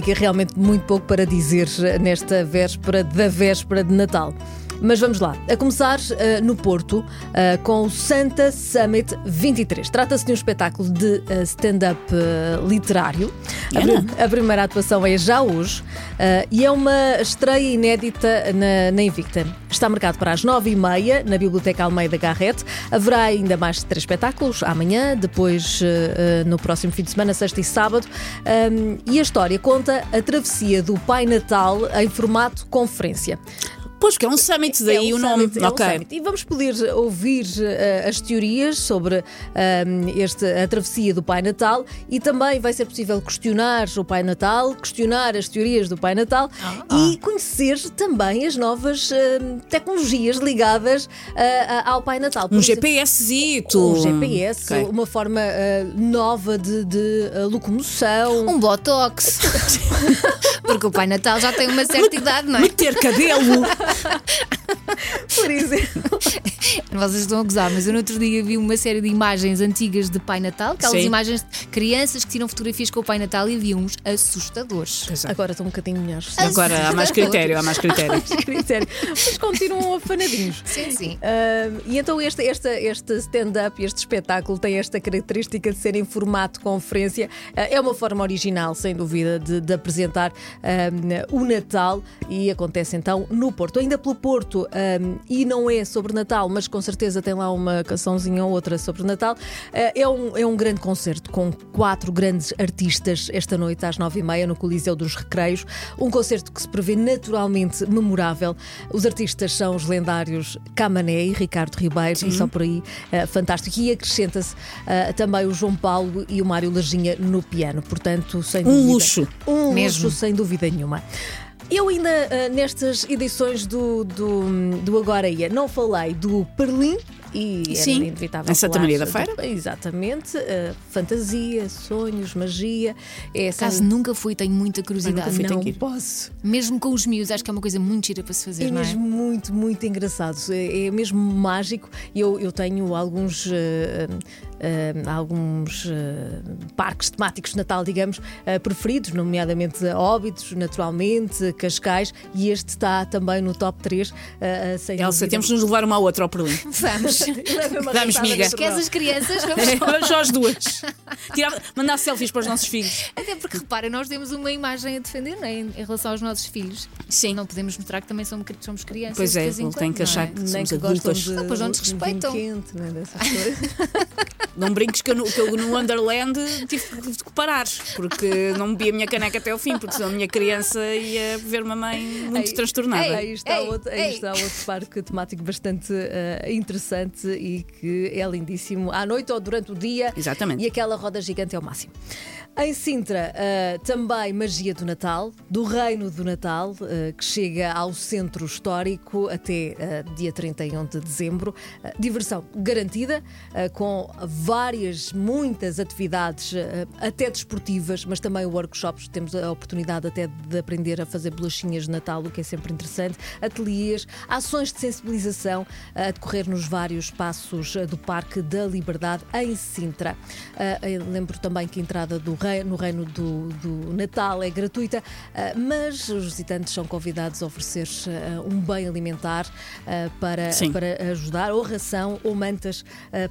fica realmente muito pouco para dizer nesta véspera da véspera de Natal. Mas vamos lá. A começar uh, no Porto, uh, com o Santa Summit 23. Trata-se de um espetáculo de uh, stand-up literário. A, a, primeira atuação é já hoje e é uma estreia inédita na, na Invicta. Está marcado para as nove e meia na Biblioteca Almeida Garrett. Haverá ainda mais três espetáculos amanhã, depois no próximo fim de semana, sexta e sábado. Um, e a história conta a travessia do Pai Natal em formato conferência. Pois, que é um summit, daí é um o nome. Summit, é okay. um summit. E vamos poder ouvir uh, as teorias sobre uh, este, a travessia do Pai Natal e também vai ser possível questionar o Pai Natal, questionar as teorias do Pai Natal ah, e conhecer também as novas uh, tecnologias ligadas ao Pai Natal. Por um GPSito. Um GPS, okay. uma forma nova de, de locomoção. Um Botox. Porque o Pai Natal já tem uma certa idade, não é? Meter cabelo. Por exemplo. Vocês estão a gozar, mas eu no outro dia vi uma série de imagens antigas de Pai Natal, aquelas Sim. imagens de crianças que tiram fotografias com o Pai Natal e vi uns assustadores. É. Agora estão um bocadinho melhores. Agora há mais critério, há mais critério. há mais critério. Mas continuam afanadinhos. Sim, sim. Uh, e então este, este, este stand-up, este espetáculo tem esta característica de ser em formato conferência. Uh, é uma forma original, sem dúvida, de, de apresentar uh, o Natal e acontece então no Porto. Ainda pelo Porto, um, e não é sobre Natal, mas com certeza tem lá uma cançãozinha ou outra sobre Natal. Uh, é, um, é um grande concerto com quatro grandes artistas esta noite às nove e meia no Coliseu dos Recreios. Um concerto que se prevê naturalmente memorável. Os artistas são os lendários Camané e Ricardo Ribeiro, Sim. e só por aí uh, fantástico. E acrescenta-se uh, também o João Paulo e o Mário Lajinha no piano. Portanto, sem um dúvida. Luxo. Um Mesmo. luxo, sem dúvida nenhuma. Eu ainda, uh, nestas edições do, do, do Agora Ia, não falei do Perlim e Sim, era inevitável. Em Santa Maria da Feira? Exatamente. Uh, fantasia, sonhos, magia. Essa... Caso nunca fui, tenho muita curiosidade. Fui, não posso. Mesmo com os miúdos, acho que é uma coisa muito gira para se fazer. É não é mesmo muito, muito engraçado. É, é mesmo mágico. Eu, eu tenho alguns. Uh, uh, alguns uh, parques temáticos de Natal, digamos, uh, preferidos, nomeadamente Óbitos, naturalmente, Cascais, e este está também no top 3. Uh, sem Elsa, temos de nos levar uma a outra ao Berlim. Vamos. Vamos, miga. Esquece as crianças, vamos. vamos só as duas. Tirar, mandar selfies para os nossos filhos. Até porque, repara, nós temos uma imagem a defender não é? em relação aos nossos filhos. Sim. Não podemos mostrar que também somos, somos crianças. Pois é, tem que achar é? que somos adultas. De, Depois não desrespeitam. Quente, não é? Não brinques que eu, que eu no Wonderland tive que parar, porque não bebi a minha caneca até ao fim, porque senão a minha criança ia ver uma mãe muito ei, transtornada. Ei, aí, está ei, outro, aí está outro parque temático bastante uh, interessante e que é lindíssimo à noite ou durante o dia. Exatamente. E aquela roda gigante é o máximo. Em Sintra, uh, também Magia do Natal, do Reino do Natal, uh, que chega ao centro histórico até dia 31 de dezembro. diversão garantida, com várias, muitas atividades, até desportivas, mas também workshops. Temos a oportunidade até de aprender a fazer bolachinhas de Natal, o que é sempre interessante. Ateliês, ações de sensibilização a decorrer nos vários passos do Parque da Liberdade em Sintra. lembro também que a entrada do no reino do, do Natal é gratuita, mas os visitantes são convidados a oferecer um bem alimentar para, para ajudar, ou ração ou mantas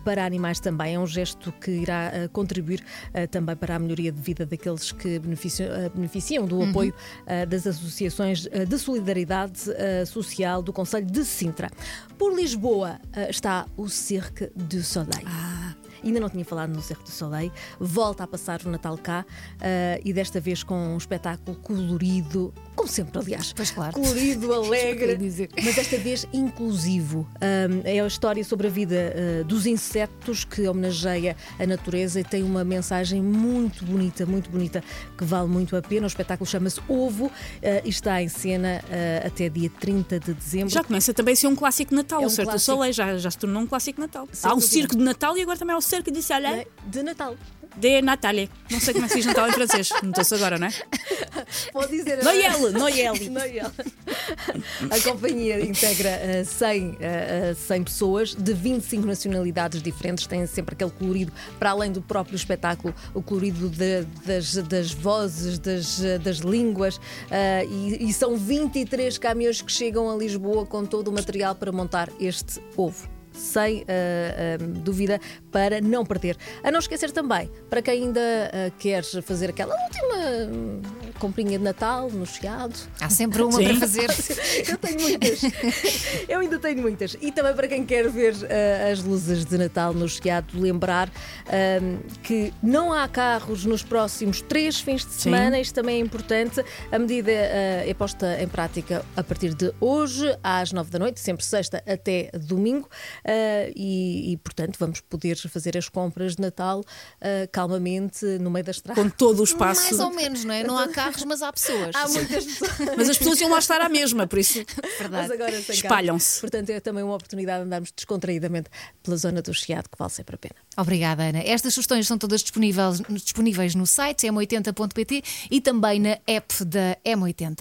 para animais também. É um gesto que irá contribuir também para a melhoria de vida daqueles que beneficiam, beneficiam do uhum. apoio das associações de solidariedade social do Conselho de Sintra. Por Lisboa está o Cirque du Soleil. Ah ainda não tinha falado no Cerro do Soleil, volta a passar o Natal cá uh, e desta vez com um espetáculo colorido, como sempre, aliás. Pois claro. Colorido, alegre, mas desta vez inclusivo. Um, é a história sobre a vida uh, dos insetos que homenageia a natureza e tem uma mensagem muito bonita, muito bonita, que vale muito a pena. O espetáculo chama-se Ovo uh, e está em cena até dia 30 de dezembro. Já começa também a ser um clássico Natal. É um o Certo clássico... do Soleil já, já se tornou um clássico Natal. Há o circo de Natal e agora também há o cerco de Soleil. De Natal. de Natália. Não sei como é que se diz Natal em francês. Notou-se agora, não é? Pode dizer. Noel, Noel. Noel. A companhia integra uh, 100, uh, 100 pessoas de 25 nacionalidades diferentes, tem sempre aquele colorido, para além do próprio espetáculo, o colorido de, das, das vozes, das, das línguas, uh, e, e são 23 caminhões que chegam a Lisboa com todo o material para montar este ovo sem uh, uh, dúvida, para não perder. A não esquecer também, para quem ainda uh, quer fazer aquela última comprinha de Natal no Chiado. Há sempre uma Sim. para fazer. Eu tenho muitas. Eu ainda tenho muitas. E também para quem quer ver as luzes de Natal no Chiado, lembrar hum, que não há carros nos próximos três fins de semana. Sim. Isto também é importante. A medida é posta em prática a partir de hoje, às nove da noite, sempre sexta até domingo uh, e, e, portanto, vamos poder fazer as compras de Natal uh, calmamente no meio da estrada. Com todo o espaço. Mais ou menos, não é? Não há carros, mas há pessoas. Há muitas pessoas. Mas as pessoas iam lá estar à mesma, por isso espalham-se. Portanto, é também uma oportunidade de andarmos descontraídamente pela zona do Chiado, que vale sempre a pena. Obrigada, Ana. Estas sugestões são todas disponíveis, disponíveis no site m80.pt e também na app da M80.